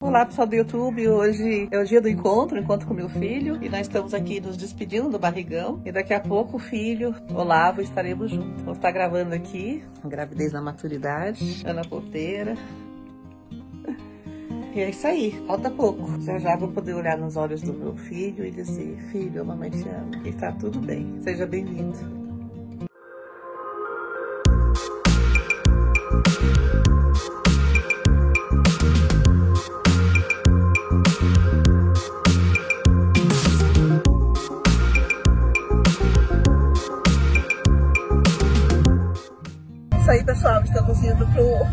Olá pessoal do YouTube, hoje é o dia do encontro, encontro com meu filho e nós estamos aqui nos despedindo do barrigão e daqui a pouco o filho, Olavo, estaremos juntos. Vou estar gravando aqui, gravidez na maturidade, Ana Porteira. E é isso aí, falta pouco. Já já vou poder olhar nos olhos do meu filho e dizer, filho, a mamãe te ama e está tudo bem. Seja bem-vindo. Isso aí, pessoal. Estamos indo pro,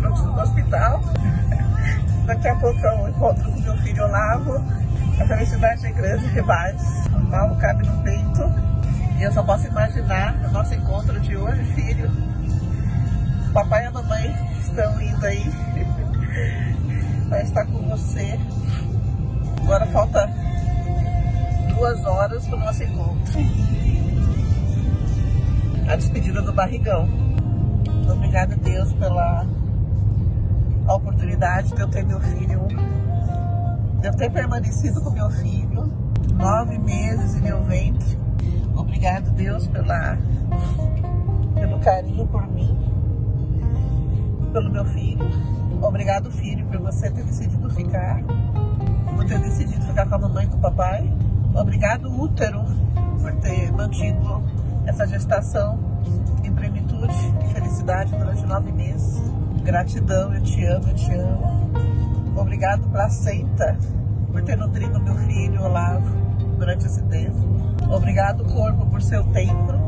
pro hospital. Daqui a pouco eu encontro com meu filho Olavo. A felicidade é grande demais. O mal cabe no peito. E eu só posso imaginar o nosso encontro de hoje, filho. O papai e a mamãe estão indo aí. Vai estar com você. Agora falta duas horas para o nosso encontro a despedida do barrigão. Obrigada, Deus, pela oportunidade de eu ter meu filho, de eu ter permanecido com meu filho nove meses em meu ventre. Obrigado, Deus, pela, pelo carinho por mim, pelo meu filho. Obrigado, filho, por você ter decidido ficar, por ter decidido ficar com a mamãe e com o papai. Obrigado, útero, por ter mantido essa gestação em plenitude e felicidade durante nove meses. Gratidão, eu te amo, eu te amo. Obrigado, placenta, por ter nutrido meu filho, Olavo, durante esse tempo. Obrigado, corpo, por seu templo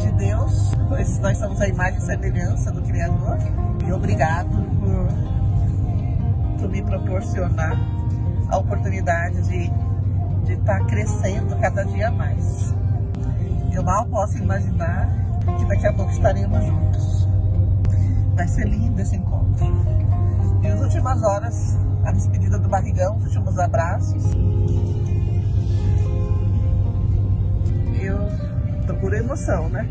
de Deus, pois nós somos a imagem e semelhança do Criador. E obrigado por, por me proporcionar a oportunidade de, de estar tá crescendo cada dia mais. Eu mal posso imaginar que daqui a pouco estaremos juntos. Vai ser lindo esse encontro. E as últimas horas, a despedida do barrigão, os últimos abraços. Eu tô por emoção, né?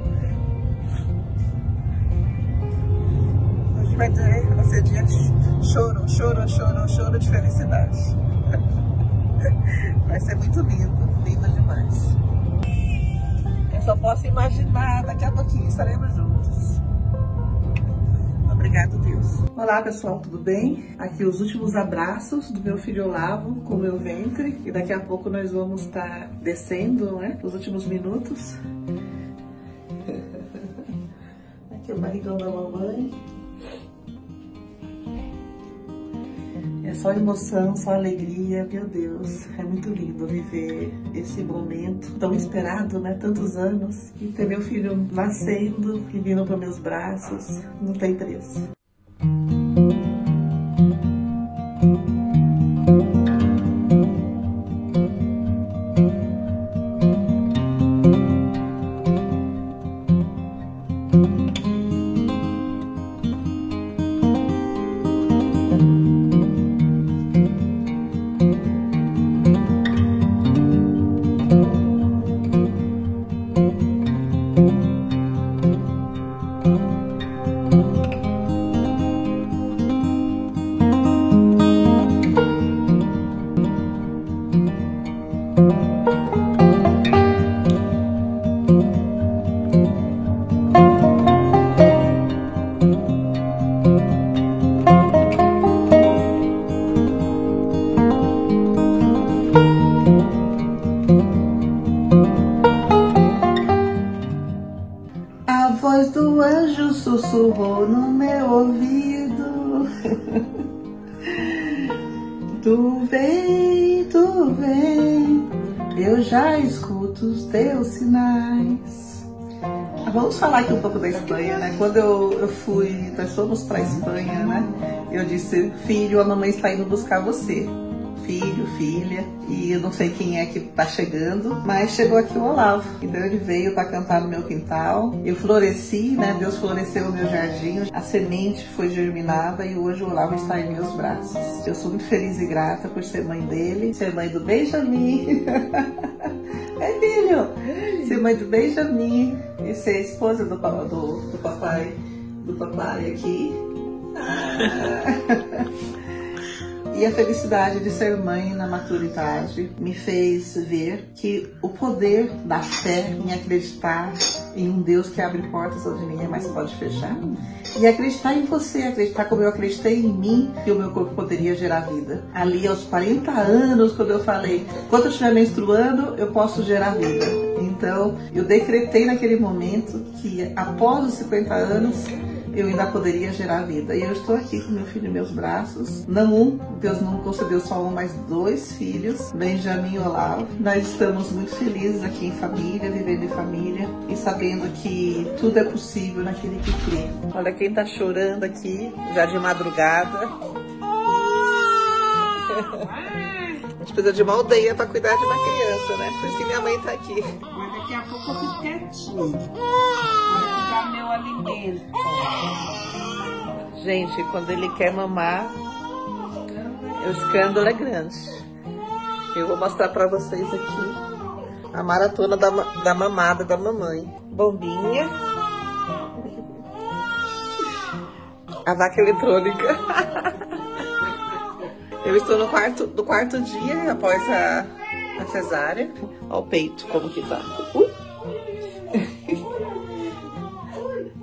Hoje vai, ter, vai ser dia de choro, choro, choro, choro de felicidade. Vai ser muito lindo, lindo demais. Só posso imaginar, daqui a pouquinho estaremos juntos. Obrigado, Deus. Olá, pessoal, tudo bem? Aqui os últimos abraços do meu filho Olavo com o meu ventre. E daqui a pouco nós vamos estar descendo, né? Os últimos minutos. Aqui o barrigão da mamãe. É só emoção, só alegria, meu Deus. É muito lindo viver esse momento tão esperado, né? Tantos anos. E ter meu filho nascendo e vindo para meus braços, não tem preço. Escuto os teus sinais. Vamos falar aqui um pouco da Espanha, né? Quando eu, eu fui, nós fomos para Espanha, né? Eu disse, filho, a mamãe está indo buscar você filho, filha, e eu não sei quem é que tá chegando, mas chegou aqui o Olavo. Então ele veio para cantar no meu quintal. Eu floresci, né? Deus floresceu o meu jardim, a semente foi germinada e hoje o Olavo está em meus braços. Eu sou muito feliz e grata por ser mãe dele, ser mãe do Benjamin. é filho! Ser mãe do Benjamin e ser esposa do, do, do papai, do papai aqui. Ah. E a felicidade de ser mãe na maturidade me fez ver que o poder da fé em acreditar em um Deus que abre portas onde ninguém mais pode fechar e acreditar em você, acreditar como eu acreditei em mim que o meu corpo poderia gerar vida. Ali aos 40 anos, quando eu falei, quando eu estiver menstruando, eu posso gerar vida. Então, eu decretei naquele momento que após os 50 anos, eu ainda poderia gerar vida. E eu estou aqui com meu filho em meus braços. Não um, Deus não concedeu só um, mas dois filhos, Benjamin e Olavo. Nós estamos muito felizes aqui em família, vivendo em família e sabendo que tudo é possível naquele que crê. Olha quem tá chorando aqui, já de madrugada. A gente precisa de uma aldeia para cuidar de uma criança, né? Por isso que minha mãe tá aqui. Mas daqui a pouco eu fico quietinho. Meu alimento. Gente, quando ele quer mamar, o escândalo é grande. Eu vou mostrar para vocês aqui a maratona da, da mamada da mamãe. Bombinha. A vaca eletrônica. Eu estou no quarto, do quarto dia após a, a cesárea. Olha o peito, como que tá. Uh.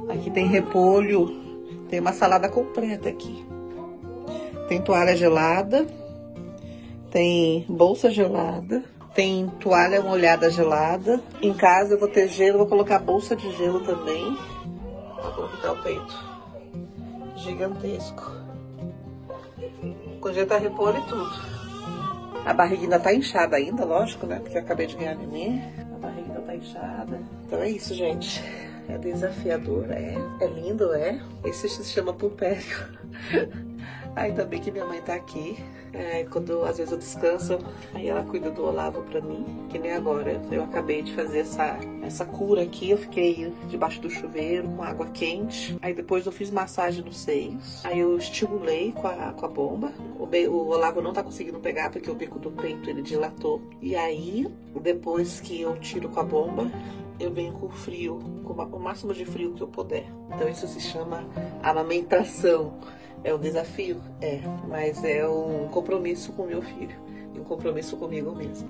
Aqui tem repolho, tem uma salada completa aqui. Tem toalha gelada, tem bolsa gelada, tem toalha molhada gelada. Em casa eu vou ter gelo, vou colocar bolsa de gelo também. Olha que tá o peito. Gigantesco. Conjetar repolho e tudo. A barriga ainda tá inchada ainda, lógico, né? Porque eu acabei de ganhar neném. A barriga ainda tá inchada. Então é isso, gente. É desafiador, é. É lindo, é. Esse se chama pulpério. Ainda bem que minha mãe tá aqui. É, quando às vezes eu descanso, aí ela cuida do Olavo pra mim. Que nem agora. Eu acabei de fazer essa, essa cura aqui. Eu fiquei debaixo do chuveiro com água quente. Aí depois eu fiz massagem nos seios. Aí eu estimulei com a, com a bomba. O, o Olavo não tá conseguindo pegar porque o bico do peito ele dilatou. E aí, depois que eu tiro com a bomba, eu venho com frio, com o máximo de frio que eu puder. Então isso se chama amamentação. É um desafio? É, mas é um compromisso com meu filho e um compromisso comigo mesmo.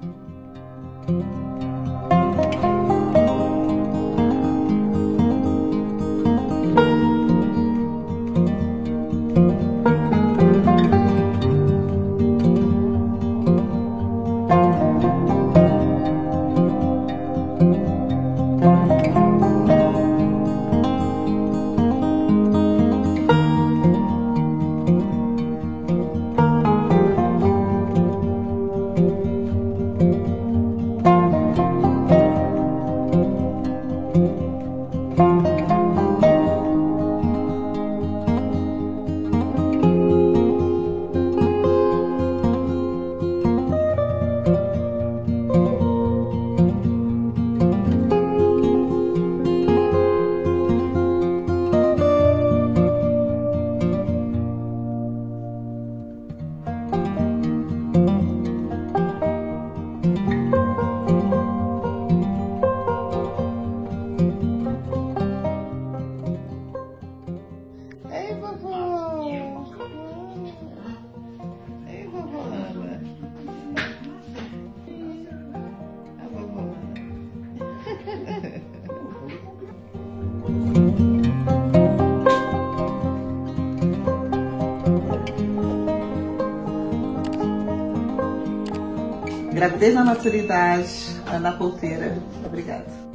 Gravidez na maturidade, Ana Ponteira. Obrigada.